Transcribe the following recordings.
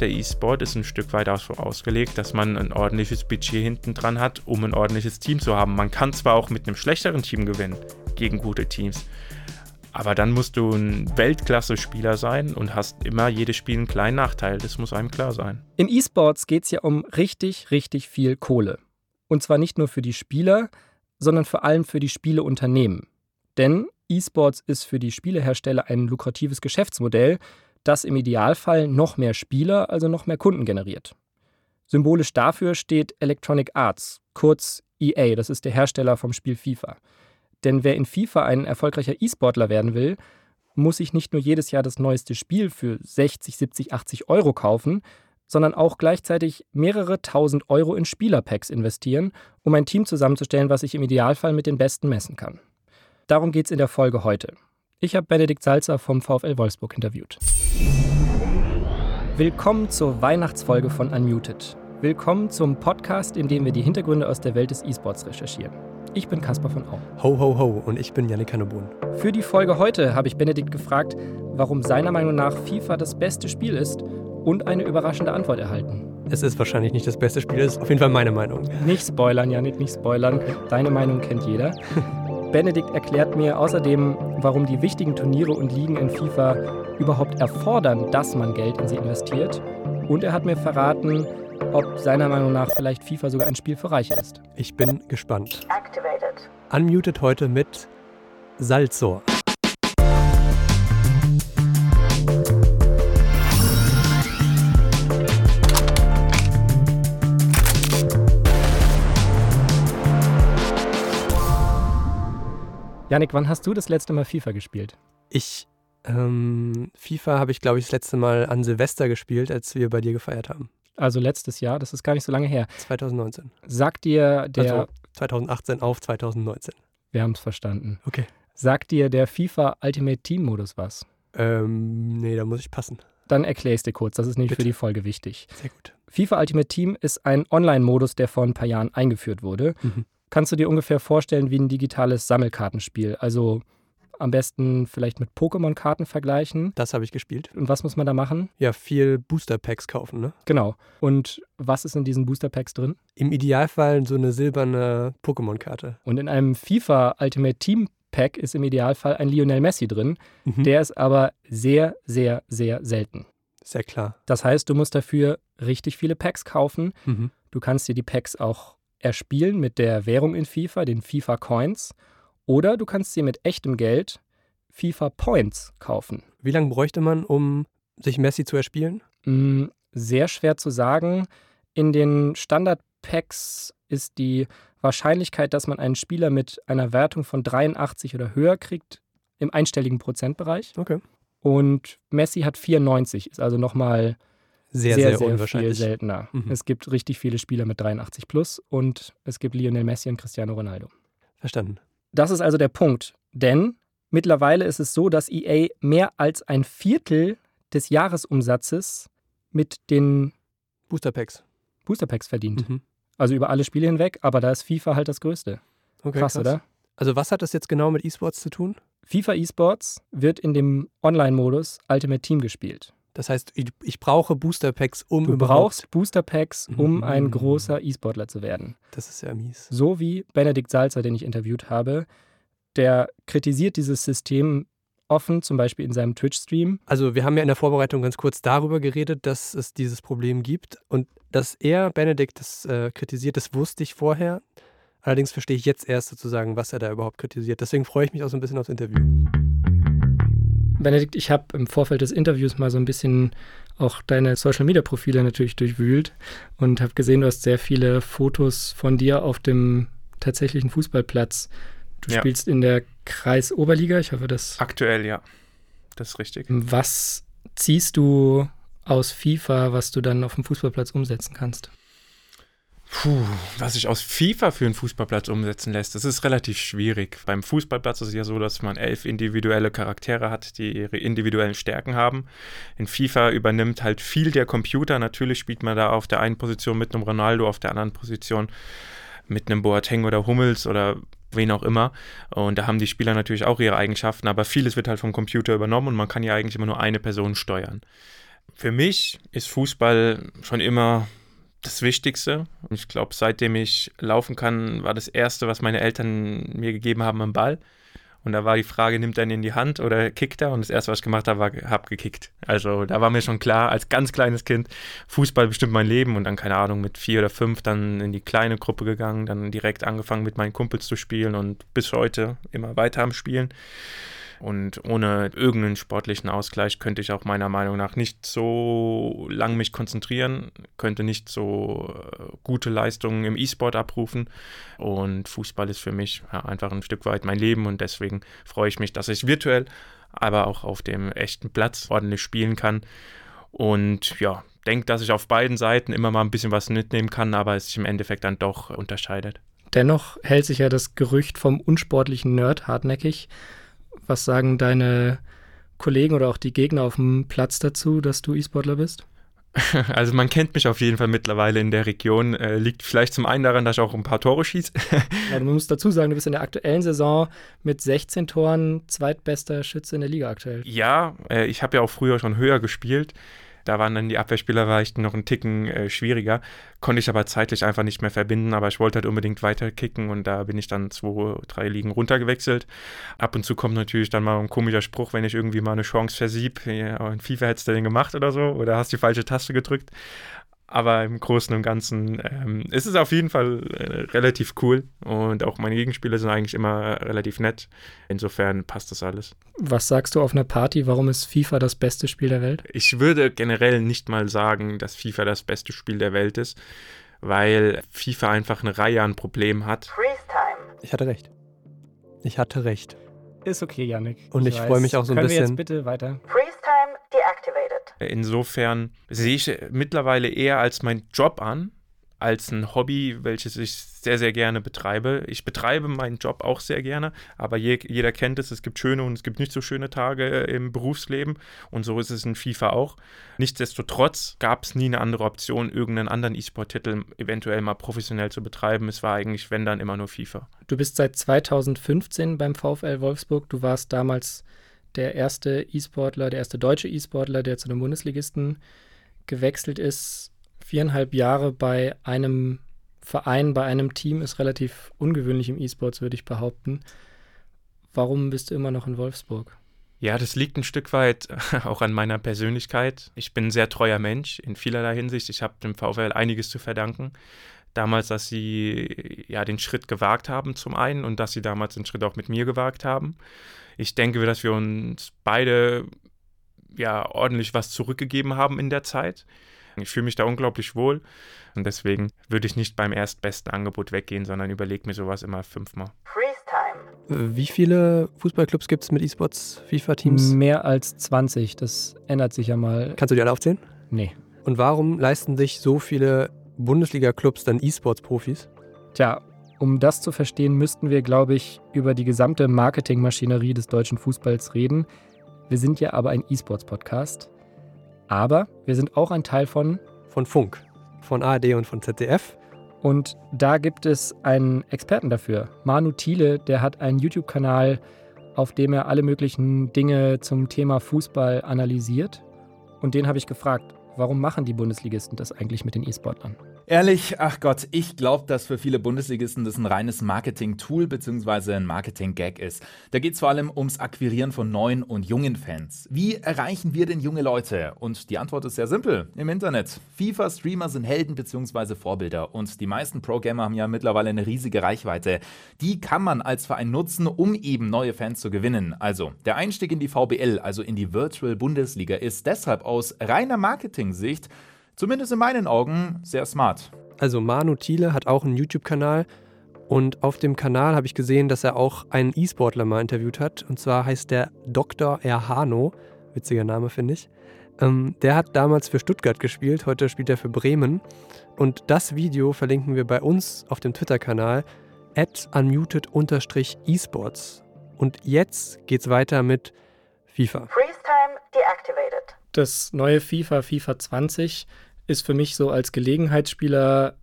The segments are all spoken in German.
der E-Sport ist ein Stück weit auch so ausgelegt, dass man ein ordentliches Budget hinten dran hat, um ein ordentliches Team zu haben. Man kann zwar auch mit einem schlechteren Team gewinnen gegen gute Teams, aber dann musst du ein Weltklasse-Spieler sein und hast immer jedes Spiel einen kleinen Nachteil. Das muss einem klar sein. Im E-Sports geht es ja um richtig, richtig viel Kohle. Und zwar nicht nur für die Spieler, sondern vor allem für die Spieleunternehmen. Denn E-Sports ist für die Spielehersteller ein lukratives Geschäftsmodell, das im Idealfall noch mehr Spieler, also noch mehr Kunden generiert. Symbolisch dafür steht Electronic Arts, kurz EA, das ist der Hersteller vom Spiel FIFA. Denn wer in FIFA ein erfolgreicher E-Sportler werden will, muss sich nicht nur jedes Jahr das neueste Spiel für 60, 70, 80 Euro kaufen, sondern auch gleichzeitig mehrere tausend Euro in Spielerpacks investieren, um ein Team zusammenzustellen, was sich im Idealfall mit den Besten messen kann. Darum geht es in der Folge heute. Ich habe Benedikt Salzer vom VfL Wolfsburg interviewt. Willkommen zur Weihnachtsfolge von Unmuted. Willkommen zum Podcast, in dem wir die Hintergründe aus der Welt des E-Sports recherchieren. Ich bin Caspar von Au. Ho, ho, ho und ich bin Yannick Hannebohn. Für die Folge heute habe ich Benedikt gefragt, warum seiner Meinung nach FIFA das beste Spiel ist und eine überraschende Antwort erhalten. Es ist wahrscheinlich nicht das beste Spiel, ist auf jeden Fall meine Meinung. Nicht spoilern, Yannick, nicht spoilern. Deine Meinung kennt jeder. Benedikt erklärt mir außerdem, warum die wichtigen Turniere und Ligen in FIFA überhaupt erfordern, dass man Geld in sie investiert. Und er hat mir verraten, ob seiner Meinung nach vielleicht FIFA sogar ein Spiel für Reiche ist. Ich bin gespannt. Activated. Unmuted heute mit Salzor. Janik, wann hast du das letzte Mal FIFA gespielt? Ich, ähm, FIFA habe ich, glaube ich, das letzte Mal an Silvester gespielt, als wir bei dir gefeiert haben. Also letztes Jahr, das ist gar nicht so lange her. 2019. Sagt dir der. Also 2018 auf 2019. Wir haben es verstanden. Okay. Sagt dir der FIFA Ultimate Team Modus was? Ähm, nee, da muss ich passen. Dann erkläre ich es dir kurz, das ist nämlich für die Folge wichtig. Sehr gut. FIFA Ultimate Team ist ein Online-Modus, der vor ein paar Jahren eingeführt wurde. Mhm. Kannst du dir ungefähr vorstellen wie ein digitales Sammelkartenspiel? Also am besten vielleicht mit Pokémon-Karten vergleichen. Das habe ich gespielt. Und was muss man da machen? Ja, viel Booster-Packs kaufen, ne? Genau. Und was ist in diesen Booster-Packs drin? Im Idealfall so eine silberne Pokémon-Karte. Und in einem FIFA Ultimate Team Pack ist im Idealfall ein Lionel Messi drin. Mhm. Der ist aber sehr, sehr, sehr selten. Sehr klar. Das heißt, du musst dafür richtig viele Packs kaufen. Mhm. Du kannst dir die Packs auch erspielen mit der Währung in FIFA, den FIFA Coins. Oder du kannst sie mit echtem Geld FIFA Points kaufen. Wie lange bräuchte man, um sich Messi zu erspielen? Mm, sehr schwer zu sagen. In den Standard-Packs ist die Wahrscheinlichkeit, dass man einen Spieler mit einer Wertung von 83 oder höher kriegt, im einstelligen Prozentbereich. Okay. Und Messi hat 94, ist also nochmal sehr, sehr, sehr, sehr viel seltener. Mhm. Es gibt richtig viele Spieler mit 83 plus und es gibt Lionel Messi und Cristiano Ronaldo. Verstanden. Das ist also der Punkt. Denn mittlerweile ist es so, dass EA mehr als ein Viertel des Jahresumsatzes mit den Booster Packs, Booster Packs verdient. Mhm. Also über alle Spiele hinweg, aber da ist FIFA halt das Größte. Okay, krass, krass, oder? Also was hat das jetzt genau mit E-Sports zu tun? FIFA E-Sports wird in dem Online-Modus Ultimate Team gespielt. Das heißt, ich, brauche Booster Packs, um du überhaupt... brauchst Booster Packs, um mhm. ein großer E-Sportler zu werden. Das ist ja mies. So wie Benedikt Salzer, den ich interviewt habe, der kritisiert dieses System offen, zum Beispiel in seinem Twitch-Stream. Also wir haben ja in der Vorbereitung ganz kurz darüber geredet, dass es dieses Problem gibt und dass er, Benedikt, das äh, kritisiert, das wusste ich vorher. Allerdings verstehe ich jetzt erst sozusagen, was er da überhaupt kritisiert. Deswegen freue ich mich auch so ein bisschen aufs Interview. Benedikt, ich habe im Vorfeld des Interviews mal so ein bisschen auch deine Social-Media-Profile natürlich durchwühlt und habe gesehen, du hast sehr viele Fotos von dir auf dem tatsächlichen Fußballplatz. Du ja. spielst in der Kreisoberliga, ich hoffe, das. Aktuell, ja. Das ist richtig. Was ziehst du aus FIFA, was du dann auf dem Fußballplatz umsetzen kannst? Puh, was sich aus FIFA für einen Fußballplatz umsetzen lässt, das ist relativ schwierig. Beim Fußballplatz ist es ja so, dass man elf individuelle Charaktere hat, die ihre individuellen Stärken haben. In FIFA übernimmt halt viel der Computer. Natürlich spielt man da auf der einen Position mit einem Ronaldo, auf der anderen Position mit einem Boateng oder Hummels oder wen auch immer. Und da haben die Spieler natürlich auch ihre Eigenschaften, aber vieles wird halt vom Computer übernommen und man kann ja eigentlich immer nur eine Person steuern Für mich ist Fußball schon immer das Wichtigste. Ich glaube, seitdem ich laufen kann, war das Erste, was meine Eltern mir gegeben haben, ein Ball. Und da war die Frage, nimmt er ihn in die Hand oder kickt er? Und das Erste, was ich gemacht habe, war, habe gekickt. Also da war mir schon klar, als ganz kleines Kind, Fußball bestimmt mein Leben. Und dann, keine Ahnung, mit vier oder fünf dann in die kleine Gruppe gegangen, dann direkt angefangen mit meinen Kumpels zu spielen und bis heute immer weiter am Spielen. Und ohne irgendeinen sportlichen Ausgleich könnte ich auch meiner Meinung nach nicht so lang mich konzentrieren, könnte nicht so äh, gute Leistungen im E-Sport abrufen. Und Fußball ist für mich ja, einfach ein Stück weit mein Leben und deswegen freue ich mich, dass ich virtuell, aber auch auf dem echten Platz ordentlich spielen kann. Und ja, denke, dass ich auf beiden Seiten immer mal ein bisschen was mitnehmen kann, aber es sich im Endeffekt dann doch unterscheidet. Dennoch hält sich ja das Gerücht vom unsportlichen Nerd hartnäckig. Was sagen deine Kollegen oder auch die Gegner auf dem Platz dazu, dass du E-Sportler bist? Also man kennt mich auf jeden Fall mittlerweile in der Region. Äh, liegt vielleicht zum einen daran, dass ich auch ein paar Tore schieße. ja, man muss dazu sagen, du bist in der aktuellen Saison mit 16 Toren zweitbester Schütze in der Liga aktuell. Ja, äh, ich habe ja auch früher schon höher gespielt. Da waren dann die Abwehrspieler vielleicht noch einen Ticken äh, schwieriger. Konnte ich aber zeitlich einfach nicht mehr verbinden, aber ich wollte halt unbedingt weiter kicken und da bin ich dann zwei, drei Ligen runtergewechselt. Ab und zu kommt natürlich dann mal ein komischer Spruch, wenn ich irgendwie mal eine Chance versieb. Ja, in FIFA hättest du den gemacht oder so oder hast die falsche Taste gedrückt. Aber im Großen und Ganzen ähm, ist es auf jeden Fall äh, relativ cool und auch meine Gegenspieler sind eigentlich immer relativ nett. Insofern passt das alles. Was sagst du auf einer Party? Warum ist FIFA das beste Spiel der Welt? Ich würde generell nicht mal sagen, dass FIFA das beste Spiel der Welt ist, weil FIFA einfach eine Reihe an Problemen hat. Ich hatte recht. Ich hatte recht. Ist okay, Yannick. Und ich, ich freue mich auch so ein Können bisschen. Wir jetzt bitte weiter. Freeze deactivated. Insofern sehe ich mittlerweile eher als meinen Job an, als ein Hobby, welches ich sehr, sehr gerne betreibe. Ich betreibe meinen Job auch sehr gerne, aber je, jeder kennt es, es gibt schöne und es gibt nicht so schöne Tage im Berufsleben und so ist es in FIFA auch. Nichtsdestotrotz gab es nie eine andere Option, irgendeinen anderen E-Sport-Titel eventuell mal professionell zu betreiben. Es war eigentlich, wenn dann, immer nur FIFA. Du bist seit 2015 beim VfL Wolfsburg. Du warst damals der erste E-Sportler, der erste deutsche E-Sportler, der zu einem Bundesligisten gewechselt ist viereinhalb Jahre bei einem Verein, bei einem Team ist relativ ungewöhnlich im E-Sports, würde ich behaupten. Warum bist du immer noch in Wolfsburg? Ja, das liegt ein Stück weit auch an meiner Persönlichkeit. Ich bin ein sehr treuer Mensch in vielerlei Hinsicht. Ich habe dem VfL einiges zu verdanken. Damals, dass sie ja den Schritt gewagt haben zum einen und dass sie damals den Schritt auch mit mir gewagt haben. Ich denke, dass wir uns beide ja ordentlich was zurückgegeben haben in der Zeit. Ich fühle mich da unglaublich wohl und deswegen würde ich nicht beim erstbesten Angebot weggehen, sondern überlege mir sowas immer fünfmal. Wie viele Fußballclubs gibt es mit E-Sports, FIFA-Teams? Mehr als 20, das ändert sich ja mal. Kannst du die alle aufzählen? Nee. Und warum leisten sich so viele Bundesliga-Clubs dann E-Sports-Profis? Tja, um das zu verstehen, müssten wir, glaube ich, über die gesamte Marketingmaschinerie des deutschen Fußballs reden. Wir sind ja aber ein E-Sports-Podcast. Aber wir sind auch ein Teil von von Funk, von ARD und von ZDF. Und da gibt es einen Experten dafür. Manu Thiele, der hat einen YouTube-Kanal, auf dem er alle möglichen Dinge zum Thema Fußball analysiert. Und den habe ich gefragt, warum machen die Bundesligisten das eigentlich mit den E-Sportlern? Ehrlich, ach Gott, ich glaube, dass für viele Bundesligisten das ein reines Marketing-Tool bzw. ein Marketing-Gag ist. Da geht es vor allem ums Akquirieren von neuen und jungen Fans. Wie erreichen wir denn junge Leute? Und die Antwort ist sehr simpel: im Internet. FIFA-Streamer sind Helden bzw. Vorbilder und die meisten Pro-Gamer haben ja mittlerweile eine riesige Reichweite. Die kann man als Verein nutzen, um eben neue Fans zu gewinnen. Also, der Einstieg in die VBL, also in die Virtual Bundesliga, ist deshalb aus reiner Marketing-Sicht Zumindest in meinen Augen sehr smart. Also Manu Thiele hat auch einen YouTube-Kanal und auf dem Kanal habe ich gesehen, dass er auch einen E-Sportler mal interviewt hat. Und zwar heißt der Dr. Erhano. Witziger Name, finde ich. Ähm, der hat damals für Stuttgart gespielt, heute spielt er für Bremen. Und das Video verlinken wir bei uns auf dem Twitter-Kanal at unmuted-esports. Und jetzt geht's weiter mit FIFA. Freeze time deactivated. Das neue FIFA, FIFA 20, ist für mich so als Gelegenheitsspieler,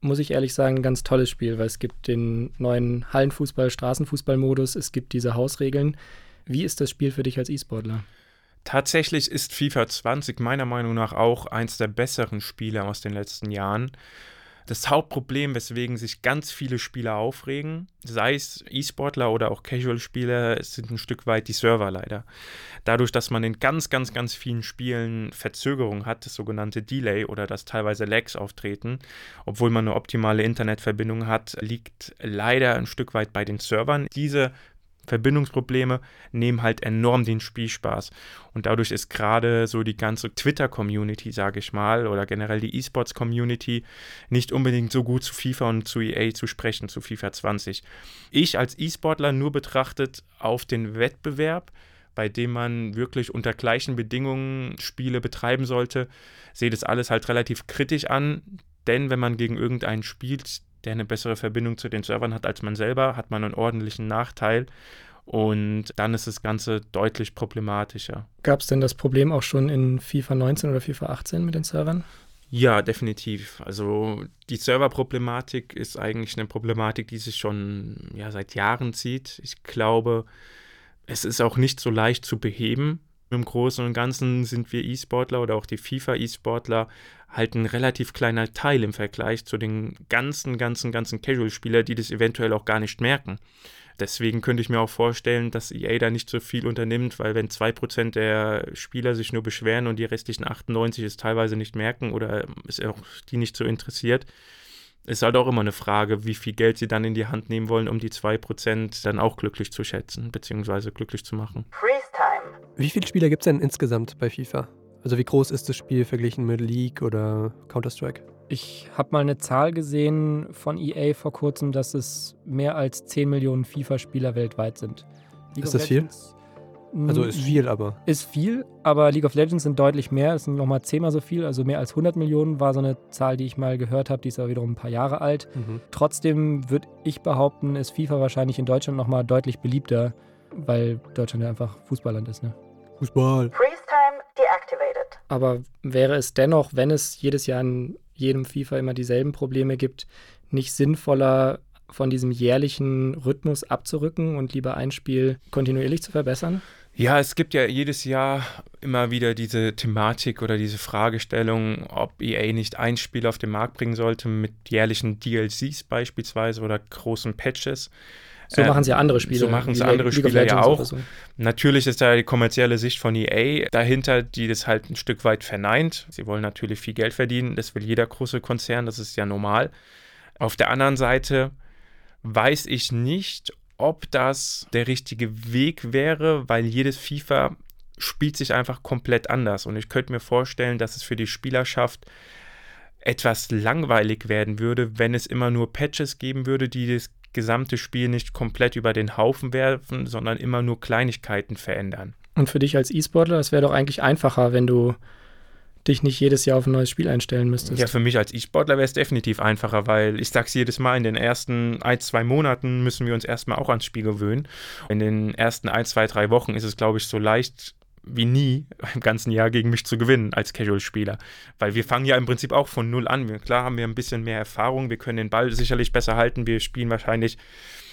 muss ich ehrlich sagen, ein ganz tolles Spiel, weil es gibt den neuen Hallenfußball, Straßenfußball-Modus, es gibt diese Hausregeln. Wie ist das Spiel für dich als E-Sportler? Tatsächlich ist FIFA 20 meiner Meinung nach auch eins der besseren Spiele aus den letzten Jahren. Das Hauptproblem, weswegen sich ganz viele Spieler aufregen, sei es E-Sportler oder auch Casual-Spieler, sind ein Stück weit die Server leider. Dadurch, dass man in ganz, ganz, ganz vielen Spielen Verzögerung hat, das sogenannte Delay oder dass teilweise Lags auftreten, obwohl man eine optimale Internetverbindung hat, liegt leider ein Stück weit bei den Servern. Diese Verbindungsprobleme nehmen halt enorm den Spielspaß. Und dadurch ist gerade so die ganze Twitter-Community, sage ich mal, oder generell die E-Sports-Community nicht unbedingt so gut zu FIFA und zu EA zu sprechen, zu FIFA 20. Ich als E-Sportler nur betrachtet auf den Wettbewerb, bei dem man wirklich unter gleichen Bedingungen Spiele betreiben sollte, sehe das alles halt relativ kritisch an. Denn wenn man gegen irgendeinen spielt, der eine bessere Verbindung zu den Servern hat als man selber, hat man einen ordentlichen Nachteil. Und dann ist das Ganze deutlich problematischer. Gab es denn das Problem auch schon in FIFA 19 oder FIFA 18 mit den Servern? Ja, definitiv. Also die Serverproblematik ist eigentlich eine Problematik, die sich schon ja, seit Jahren zieht. Ich glaube, es ist auch nicht so leicht zu beheben. Im Großen und Ganzen sind wir E-Sportler oder auch die FIFA-E-Sportler halt ein relativ kleiner Teil im Vergleich zu den ganzen, ganzen, ganzen Casual-Spieler, die das eventuell auch gar nicht merken. Deswegen könnte ich mir auch vorstellen, dass EA da nicht so viel unternimmt, weil wenn 2% der Spieler sich nur beschweren und die restlichen 98 es teilweise nicht merken oder es auch die nicht so interessiert, ist halt auch immer eine Frage, wie viel Geld sie dann in die Hand nehmen wollen, um die 2% dann auch glücklich zu schätzen, beziehungsweise glücklich zu machen. Freeze time. Wie viele Spieler gibt es denn insgesamt bei FIFA? Also wie groß ist das Spiel verglichen mit League oder Counter-Strike? Ich habe mal eine Zahl gesehen von EA vor kurzem, dass es mehr als 10 Millionen FIFA-Spieler weltweit sind. League ist das Legends, viel? Also ist viel, aber. Ist viel, aber League of Legends sind deutlich mehr. Es sind nochmal zehnmal so viel. Also mehr als 100 Millionen war so eine Zahl, die ich mal gehört habe. Die ist aber wiederum ein paar Jahre alt. Mhm. Trotzdem würde ich behaupten, ist FIFA wahrscheinlich in Deutschland nochmal deutlich beliebter, weil Deutschland ja einfach Fußballland ist. Ne? Fußball. Freeze time deactivated. Aber wäre es dennoch, wenn es jedes Jahr in jedem FIFA immer dieselben Probleme gibt, nicht sinnvoller, von diesem jährlichen Rhythmus abzurücken und lieber ein Spiel kontinuierlich zu verbessern? Ja, es gibt ja jedes Jahr immer wieder diese Thematik oder diese Fragestellung, ob EA nicht ein Spiel auf den Markt bringen sollte mit jährlichen DLCs beispielsweise oder großen Patches. So machen es ja andere Spiele. So machen es andere Spiele ja auch. So. Natürlich ist da die kommerzielle Sicht von EA dahinter, die das halt ein Stück weit verneint. Sie wollen natürlich viel Geld verdienen, das will jeder große Konzern, das ist ja normal. Auf der anderen Seite weiß ich nicht, ob das der richtige Weg wäre, weil jedes FIFA spielt sich einfach komplett anders. Und ich könnte mir vorstellen, dass es für die Spielerschaft etwas langweilig werden würde, wenn es immer nur Patches geben würde, die das gesamte Spiel nicht komplett über den Haufen werfen, sondern immer nur Kleinigkeiten verändern. Und für dich als E-Sportler, es wäre doch eigentlich einfacher, wenn du dich nicht jedes Jahr auf ein neues Spiel einstellen müsstest. Ja, für mich als E-Sportler wäre es definitiv einfacher, weil ich sage es jedes Mal, in den ersten ein, zwei Monaten müssen wir uns erstmal auch ans Spiel gewöhnen. In den ersten ein, zwei, drei Wochen ist es, glaube ich, so leicht wie nie im ganzen Jahr gegen mich zu gewinnen als Casual-Spieler. Weil wir fangen ja im Prinzip auch von null an. klar haben wir ein bisschen mehr Erfahrung, wir können den Ball sicherlich besser halten, wir spielen wahrscheinlich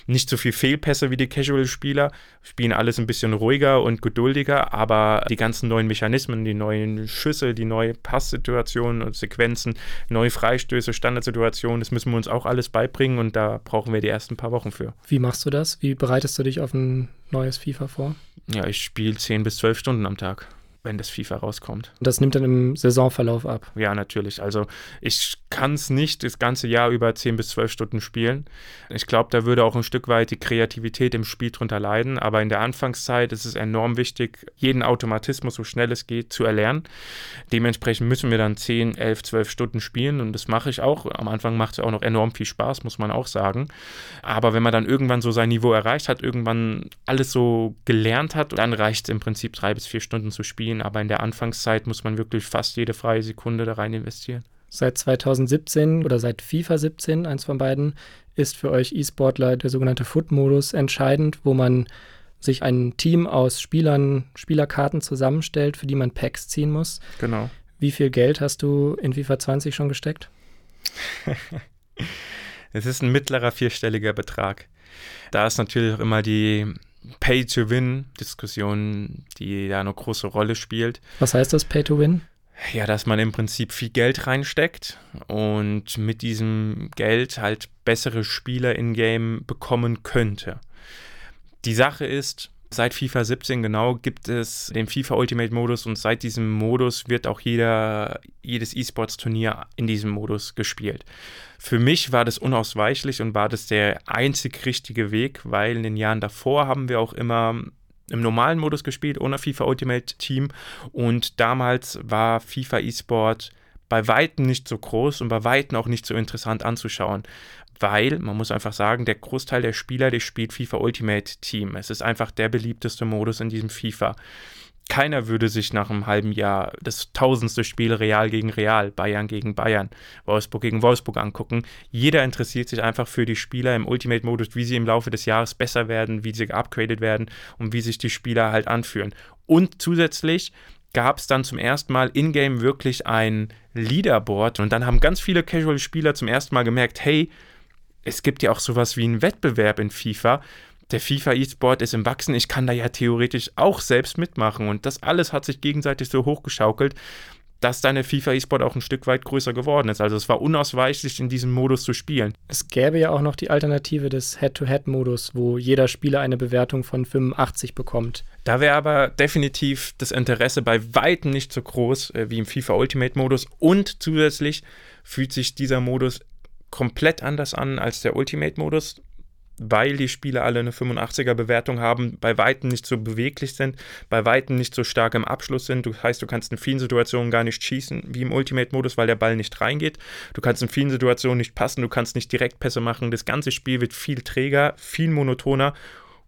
nicht so viel Fehlpässe wie die Casual-Spieler, spielen alles ein bisschen ruhiger und geduldiger, aber die ganzen neuen Mechanismen, die neuen Schüsse, die neuen Passsituationen und Sequenzen, neue Freistöße, Standardsituationen, das müssen wir uns auch alles beibringen und da brauchen wir die ersten paar Wochen für. Wie machst du das? Wie bereitest du dich auf ein neues FIFA vor? Ja, ich spiele 10 bis 12 Stunden am Tag wenn das FIFA rauskommt. Das nimmt dann im Saisonverlauf ab. Ja, natürlich. Also ich kann es nicht das ganze Jahr über 10 bis 12 Stunden spielen. Ich glaube, da würde auch ein Stück weit die Kreativität im Spiel drunter leiden. Aber in der Anfangszeit ist es enorm wichtig, jeden Automatismus, so schnell es geht, zu erlernen. Dementsprechend müssen wir dann 10, 11, 12 Stunden spielen und das mache ich auch. Am Anfang macht es auch noch enorm viel Spaß, muss man auch sagen. Aber wenn man dann irgendwann so sein Niveau erreicht hat, irgendwann alles so gelernt hat, dann reicht es im Prinzip drei bis vier Stunden zu spielen spielen, aber in der Anfangszeit muss man wirklich fast jede freie Sekunde da rein investieren. Seit 2017 oder seit FIFA 17, eins von beiden, ist für euch E-Sportler der sogenannte Foot-Modus entscheidend, wo man sich ein Team aus Spielern, Spielerkarten zusammenstellt, für die man Packs ziehen muss. Genau. Wie viel Geld hast du in FIFA 20 schon gesteckt? es ist ein mittlerer vierstelliger Betrag. Da ist natürlich auch immer die Pay-to-Win-Diskussion, die da eine große Rolle spielt. Was heißt das, Pay-to-Win? Ja, dass man im Prinzip viel Geld reinsteckt und mit diesem Geld halt bessere Spieler in-game bekommen könnte. Die Sache ist, Seit FIFA 17 genau gibt es den FIFA Ultimate Modus und seit diesem Modus wird auch jeder, jedes E-Sports-Turnier in diesem Modus gespielt. Für mich war das unausweichlich und war das der einzig richtige Weg, weil in den Jahren davor haben wir auch immer im normalen Modus gespielt, ohne FIFA Ultimate Team und damals war FIFA E-Sport bei Weitem nicht so groß und bei Weitem auch nicht so interessant anzuschauen weil man muss einfach sagen, der Großteil der Spieler, die spielt FIFA Ultimate Team. Es ist einfach der beliebteste Modus in diesem FIFA. Keiner würde sich nach einem halben Jahr das tausendste Spiel Real gegen Real, Bayern gegen Bayern, Wolfsburg gegen Wolfsburg angucken. Jeder interessiert sich einfach für die Spieler im Ultimate-Modus, wie sie im Laufe des Jahres besser werden, wie sie geupgradet werden und wie sich die Spieler halt anfühlen. Und zusätzlich gab es dann zum ersten Mal in-game wirklich ein Leaderboard und dann haben ganz viele Casual-Spieler zum ersten Mal gemerkt, hey, es gibt ja auch sowas wie einen Wettbewerb in FIFA. Der FIFA E-Sport ist im Wachsen. Ich kann da ja theoretisch auch selbst mitmachen. Und das alles hat sich gegenseitig so hochgeschaukelt, dass deine FIFA E-Sport auch ein Stück weit größer geworden ist. Also es war unausweichlich, in diesem Modus zu spielen. Es gäbe ja auch noch die Alternative des Head-to-Head-Modus, wo jeder Spieler eine Bewertung von 85 bekommt. Da wäre aber definitiv das Interesse bei weitem nicht so groß äh, wie im FIFA Ultimate-Modus. Und zusätzlich fühlt sich dieser Modus komplett anders an als der Ultimate-Modus, weil die Spiele alle eine 85er-Bewertung haben, bei Weitem nicht so beweglich sind, bei Weitem nicht so stark im Abschluss sind. Das heißt, du kannst in vielen Situationen gar nicht schießen wie im Ultimate-Modus, weil der Ball nicht reingeht. Du kannst in vielen Situationen nicht passen, du kannst nicht Direktpässe machen. Das ganze Spiel wird viel träger, viel monotoner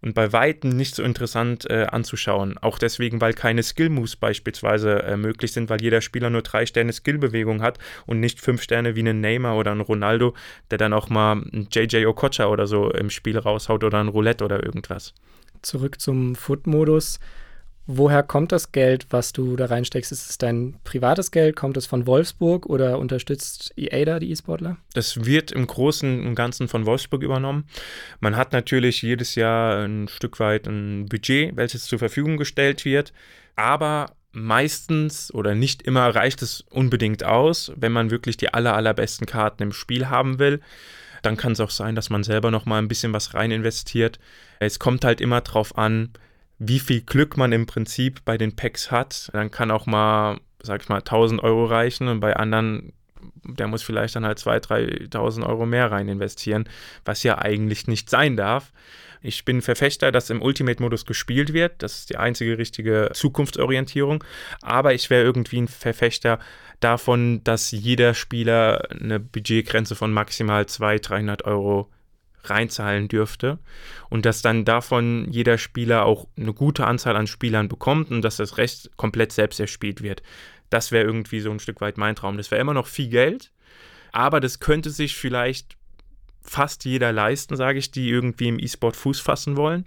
und bei Weitem nicht so interessant äh, anzuschauen. Auch deswegen, weil keine Skill-Moves beispielsweise äh, möglich sind, weil jeder Spieler nur drei Sterne Skill-Bewegung hat und nicht fünf Sterne wie ein Neymar oder ein Ronaldo, der dann auch mal ein JJ Okocha oder so im Spiel raushaut oder ein Roulette oder irgendwas. Zurück zum Foot-Modus. Woher kommt das Geld, was du da reinsteckst? Ist es dein privates Geld? Kommt es von Wolfsburg oder unterstützt EA da die E-Sportler? Das wird im Großen und Ganzen von Wolfsburg übernommen. Man hat natürlich jedes Jahr ein Stück weit ein Budget, welches zur Verfügung gestellt wird. Aber meistens oder nicht immer reicht es unbedingt aus, wenn man wirklich die aller, allerbesten Karten im Spiel haben will. Dann kann es auch sein, dass man selber noch mal ein bisschen was rein investiert. Es kommt halt immer drauf an, wie viel Glück man im Prinzip bei den Packs hat. Dann kann auch mal, sag ich mal, 1000 Euro reichen und bei anderen, der muss vielleicht dann halt 2.000, 3.000 Euro mehr rein investieren, was ja eigentlich nicht sein darf. Ich bin Verfechter, dass im Ultimate-Modus gespielt wird. Das ist die einzige richtige Zukunftsorientierung. Aber ich wäre irgendwie ein Verfechter davon, dass jeder Spieler eine Budgetgrenze von maximal 200, 300 Euro reinzahlen dürfte und dass dann davon jeder Spieler auch eine gute Anzahl an Spielern bekommt und dass das Rest komplett selbst erspielt wird. Das wäre irgendwie so ein Stück weit mein Traum. Das wäre immer noch viel Geld, aber das könnte sich vielleicht fast jeder leisten, sage ich, die irgendwie im E-Sport Fuß fassen wollen.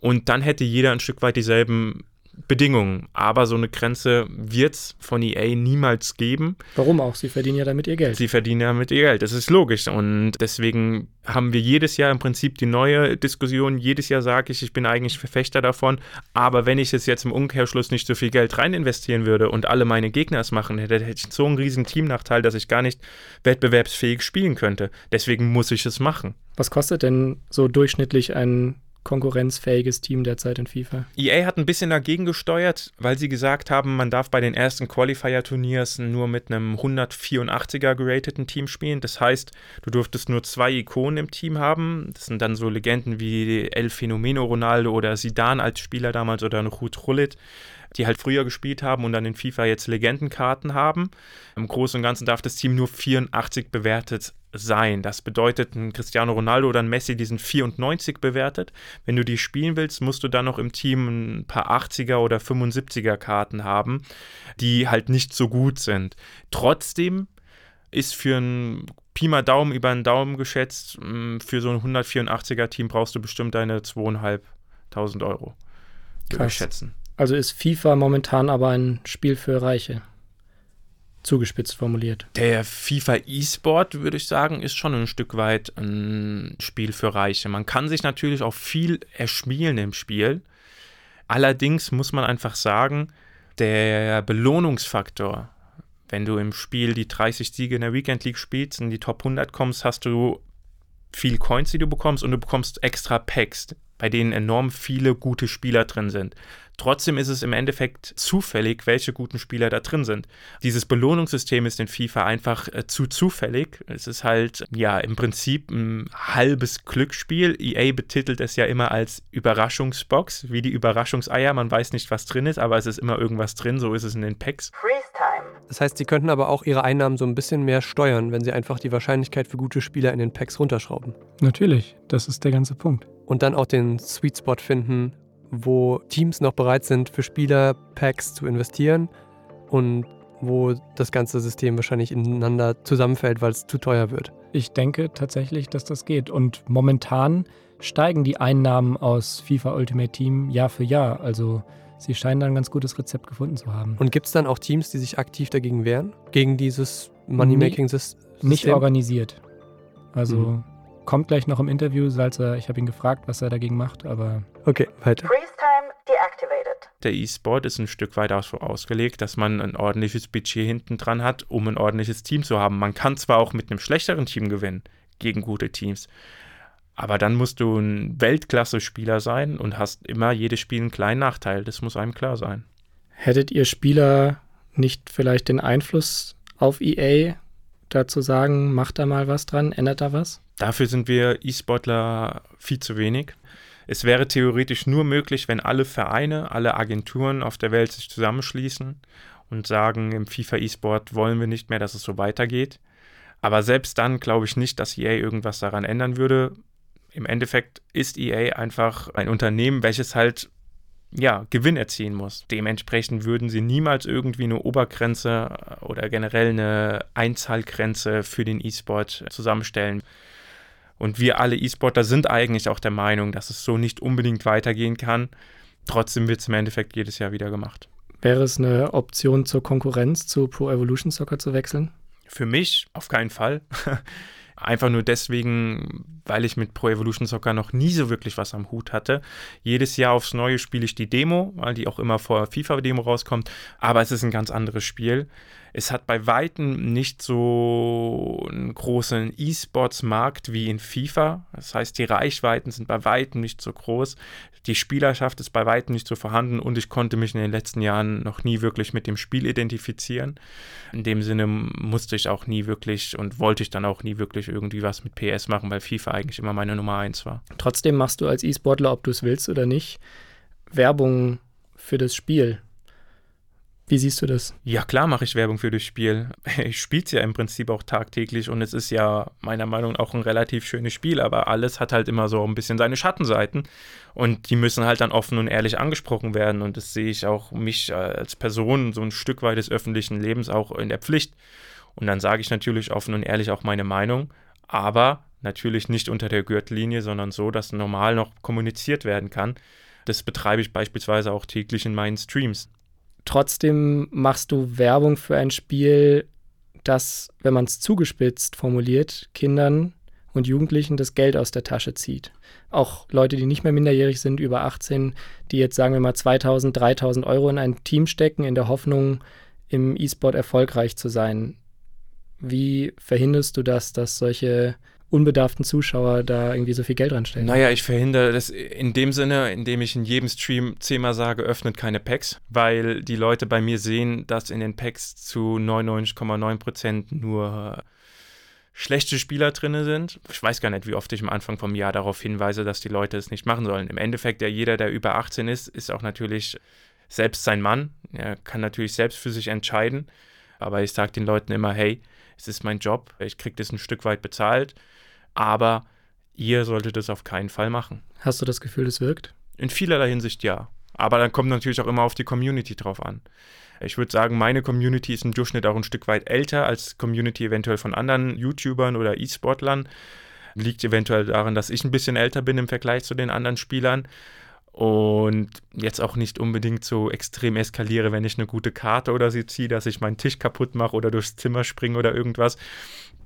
Und dann hätte jeder ein Stück weit dieselben Bedingungen. Aber so eine Grenze wird es von EA niemals geben. Warum auch? Sie verdienen ja damit ihr Geld. Sie verdienen ja damit ihr Geld. Das ist logisch. Und deswegen haben wir jedes Jahr im Prinzip die neue Diskussion. Jedes Jahr sage ich, ich bin eigentlich Verfechter davon. Aber wenn ich es jetzt im Umkehrschluss nicht so viel Geld rein investieren würde und alle meine Gegner es machen, hätte, hätte ich so einen riesen Teamnachteil, dass ich gar nicht wettbewerbsfähig spielen könnte. Deswegen muss ich es machen. Was kostet denn so durchschnittlich ein konkurrenzfähiges Team derzeit in FIFA. EA hat ein bisschen dagegen gesteuert, weil sie gesagt haben, man darf bei den ersten Qualifier-Turniers nur mit einem 184er gerateten Team spielen. Das heißt, du durftest nur zwei Ikonen im Team haben. Das sind dann so Legenden wie El Fenomeno Ronaldo oder Sidan als Spieler damals oder Ruth Rullit die halt früher gespielt haben und dann in FIFA jetzt Legendenkarten haben. Im Großen und Ganzen darf das Team nur 84 bewertet sein. Das bedeutet, ein Cristiano Ronaldo oder ein Messi, die sind 94 bewertet. Wenn du die spielen willst, musst du dann noch im Team ein paar 80er oder 75er Karten haben, die halt nicht so gut sind. Trotzdem ist für ein Pi mal Daumen über einen Daumen geschätzt, mm, für so ein 184er Team brauchst du bestimmt deine 2.500 Euro. Krass. Schätzen. Also ist FIFA momentan aber ein Spiel für Reiche. Zugespitzt formuliert. Der FIFA E-Sport, würde ich sagen, ist schon ein Stück weit ein Spiel für Reiche. Man kann sich natürlich auch viel erspielen im Spiel. Allerdings muss man einfach sagen, der Belohnungsfaktor, wenn du im Spiel die 30 Siege in der Weekend League spielst, in die Top 100 kommst, hast du viel Coins, die du bekommst und du bekommst extra Packs, bei denen enorm viele gute Spieler drin sind. Trotzdem ist es im Endeffekt zufällig, welche guten Spieler da drin sind. Dieses Belohnungssystem ist in FIFA einfach äh, zu zufällig. Es ist halt, ja, im Prinzip ein halbes Glücksspiel. EA betitelt es ja immer als Überraschungsbox, wie die Überraschungseier. Man weiß nicht, was drin ist, aber es ist immer irgendwas drin. So ist es in den Packs. Das heißt, sie könnten aber auch ihre Einnahmen so ein bisschen mehr steuern, wenn sie einfach die Wahrscheinlichkeit für gute Spieler in den Packs runterschrauben. Natürlich, das ist der ganze Punkt. Und dann auch den Sweet Spot finden, wo Teams noch bereit sind, für Spieler Packs zu investieren und wo das ganze System wahrscheinlich ineinander zusammenfällt, weil es zu teuer wird. Ich denke tatsächlich, dass das geht. Und momentan steigen die Einnahmen aus FIFA Ultimate Team Jahr für Jahr. Also sie scheinen da ein ganz gutes Rezept gefunden zu haben. Und gibt es dann auch Teams, die sich aktiv dagegen wehren? Gegen dieses Money-Making-System? Nicht organisiert. Also mhm. kommt gleich noch im Interview, Salzer, ich habe ihn gefragt, was er dagegen macht, aber. Okay, weiter. Freeze time deactivated. Der E-Sport ist ein Stück weit auch so ausgelegt, dass man ein ordentliches Budget hinten dran hat, um ein ordentliches Team zu haben. Man kann zwar auch mit einem schlechteren Team gewinnen gegen gute Teams, aber dann musst du ein Weltklasse-Spieler sein und hast immer jedes Spiel einen kleinen Nachteil. Das muss einem klar sein. Hättet ihr Spieler nicht vielleicht den Einfluss auf EA dazu sagen, macht da mal was dran, ändert da was? Dafür sind wir E-Sportler viel zu wenig. Es wäre theoretisch nur möglich, wenn alle Vereine, alle Agenturen auf der Welt sich zusammenschließen und sagen, im FIFA E-Sport wollen wir nicht mehr, dass es so weitergeht. Aber selbst dann glaube ich nicht, dass EA irgendwas daran ändern würde. Im Endeffekt ist EA einfach ein Unternehmen, welches halt ja, Gewinn erzielen muss. Dementsprechend würden sie niemals irgendwie eine Obergrenze oder generell eine Einzahlgrenze für den E-Sport zusammenstellen. Und wir alle E-Sportler sind eigentlich auch der Meinung, dass es so nicht unbedingt weitergehen kann. Trotzdem wird es im Endeffekt jedes Jahr wieder gemacht. Wäre es eine Option zur Konkurrenz zu Pro Evolution Soccer zu wechseln? Für mich auf keinen Fall. Einfach nur deswegen, weil ich mit Pro Evolution Soccer noch nie so wirklich was am Hut hatte. Jedes Jahr aufs Neue spiele ich die Demo, weil die auch immer vor FIFA-Demo rauskommt. Aber es ist ein ganz anderes Spiel. Es hat bei Weitem nicht so einen großen E-Sports-Markt wie in FIFA. Das heißt, die Reichweiten sind bei Weitem nicht so groß. Die Spielerschaft ist bei Weitem nicht so vorhanden und ich konnte mich in den letzten Jahren noch nie wirklich mit dem Spiel identifizieren. In dem Sinne musste ich auch nie wirklich und wollte ich dann auch nie wirklich irgendwie was mit PS machen, weil FIFA eigentlich immer meine Nummer eins war. Trotzdem machst du als E-Sportler, ob du es willst oder nicht, Werbung für das Spiel. Wie siehst du das? Ja, klar mache ich Werbung für das Spiel. Ich spiele es ja im Prinzip auch tagtäglich und es ist ja meiner Meinung nach auch ein relativ schönes Spiel, aber alles hat halt immer so ein bisschen seine Schattenseiten und die müssen halt dann offen und ehrlich angesprochen werden und das sehe ich auch mich als Person so ein Stück weit des öffentlichen Lebens auch in der Pflicht. Und dann sage ich natürlich offen und ehrlich auch meine Meinung, aber natürlich nicht unter der Gürtellinie, sondern so, dass normal noch kommuniziert werden kann. Das betreibe ich beispielsweise auch täglich in meinen Streams. Trotzdem machst du Werbung für ein Spiel, das, wenn man es zugespitzt formuliert, Kindern und Jugendlichen das Geld aus der Tasche zieht. Auch Leute, die nicht mehr minderjährig sind, über 18, die jetzt sagen wir mal 2000, 3000 Euro in ein Team stecken, in der Hoffnung, im E-Sport erfolgreich zu sein. Wie verhinderst du das, dass solche unbedarften Zuschauer da irgendwie so viel Geld reinstellen. Naja, ich verhindere das in dem Sinne, indem ich in jedem Stream zehnmal sage, öffnet keine Packs, weil die Leute bei mir sehen, dass in den Packs zu 99,9% nur schlechte Spieler drin sind. Ich weiß gar nicht, wie oft ich am Anfang vom Jahr darauf hinweise, dass die Leute es nicht machen sollen. Im Endeffekt, ja, jeder, der über 18 ist, ist auch natürlich selbst sein Mann. Er kann natürlich selbst für sich entscheiden. Aber ich sage den Leuten immer, hey, es ist mein Job, ich kriege das ein Stück weit bezahlt aber ihr solltet es auf keinen Fall machen. Hast du das Gefühl, es wirkt? In vielerlei Hinsicht ja. Aber dann kommt natürlich auch immer auf die Community drauf an. Ich würde sagen, meine Community ist im Durchschnitt auch ein Stück weit älter als Community eventuell von anderen YouTubern oder E-Sportlern. Liegt eventuell daran, dass ich ein bisschen älter bin im Vergleich zu den anderen Spielern. Und jetzt auch nicht unbedingt so extrem eskaliere, wenn ich eine gute Karte oder sie ziehe, dass ich meinen Tisch kaputt mache oder durchs Zimmer springe oder irgendwas.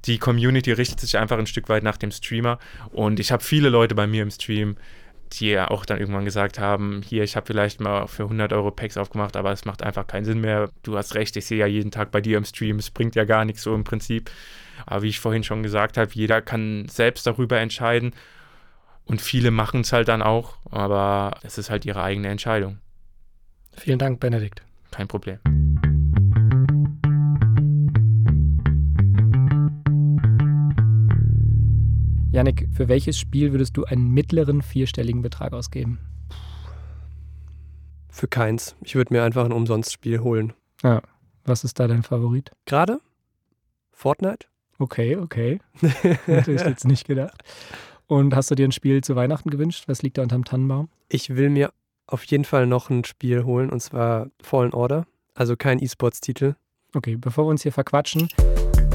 Die Community richtet sich einfach ein Stück weit nach dem Streamer und ich habe viele Leute bei mir im Stream, die ja auch dann irgendwann gesagt haben, hier, ich habe vielleicht mal für 100 Euro Packs aufgemacht, aber es macht einfach keinen Sinn mehr. Du hast recht, ich sehe ja jeden Tag bei dir im Stream, es bringt ja gar nichts so im Prinzip. Aber wie ich vorhin schon gesagt habe, jeder kann selbst darüber entscheiden und viele machen es halt dann auch, aber es ist halt ihre eigene Entscheidung. Vielen Dank, Benedikt. Kein Problem. Janik, für welches Spiel würdest du einen mittleren vierstelligen Betrag ausgeben? Für keins. Ich würde mir einfach ein Umsonstspiel holen. Ja. Was ist da dein Favorit? Gerade? Fortnite? Okay, okay. Hätte ich jetzt nicht gedacht. Und hast du dir ein Spiel zu Weihnachten gewünscht? Was liegt da unterm Tannenbaum? Ich will mir auf jeden Fall noch ein Spiel holen und zwar Fallen Order. Also kein E-Sports-Titel. Okay, bevor wir uns hier verquatschen,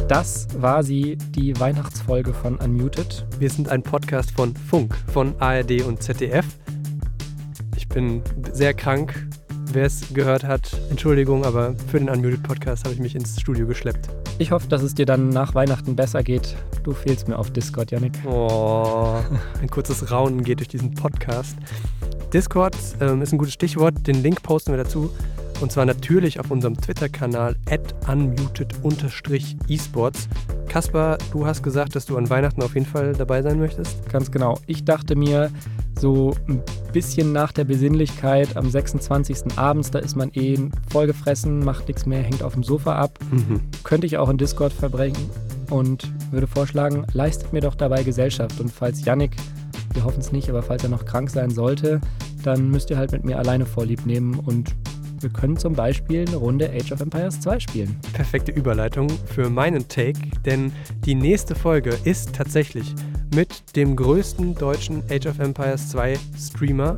das war sie, die Weihnachtsfolge von Unmuted. Wir sind ein Podcast von Funk, von ARD und ZDF. Ich bin sehr krank. Wer es gehört hat, Entschuldigung, aber für den Unmuted Podcast habe ich mich ins Studio geschleppt. Ich hoffe, dass es dir dann nach Weihnachten besser geht. Du fehlst mir auf Discord, Yannick. Oh, ein kurzes Raunen geht durch diesen Podcast. Discord ähm, ist ein gutes Stichwort. Den Link posten wir dazu. Und zwar natürlich auf unserem Twitter-Kanal unmuted-esports. Kaspar, du hast gesagt, dass du an Weihnachten auf jeden Fall dabei sein möchtest. Ganz genau. Ich dachte mir, so ein bisschen nach der Besinnlichkeit am 26. abends, da ist man eh vollgefressen, macht nichts mehr, hängt auf dem Sofa ab. Mhm. Könnte ich auch in Discord verbringen und würde vorschlagen, leistet mir doch dabei Gesellschaft. Und falls Yannick, wir hoffen es nicht, aber falls er noch krank sein sollte, dann müsst ihr halt mit mir alleine Vorlieb nehmen und wir können zum Beispiel eine Runde Age of Empires 2 spielen. Perfekte Überleitung für meinen Take, denn die nächste Folge ist tatsächlich mit dem größten deutschen Age of Empires 2 Streamer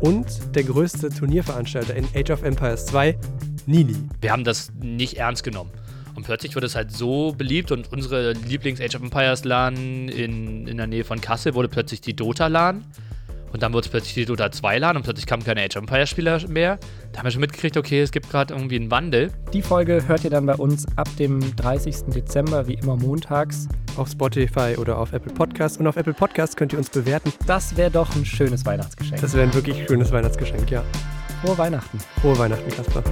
und der größte Turnierveranstalter in Age of Empires 2, Nili. Wir haben das nicht ernst genommen. Und plötzlich wurde es halt so beliebt und unsere Lieblings-Age of Empires LAN in, in der Nähe von Kassel wurde plötzlich die Dota LAN. Und dann wurde es plötzlich die Dota 2 LAN und plötzlich kamen keine Age of Empires Spieler mehr. Da haben wir schon mitgekriegt, okay, es gibt gerade irgendwie einen Wandel. Die Folge hört ihr dann bei uns ab dem 30. Dezember, wie immer montags. Auf Spotify oder auf Apple Podcasts. Und auf Apple Podcasts könnt ihr uns bewerten. Das wäre doch ein schönes Weihnachtsgeschenk. Das wäre ein wirklich schönes Weihnachtsgeschenk, ja. Frohe Weihnachten. Frohe Weihnachten, Kasper.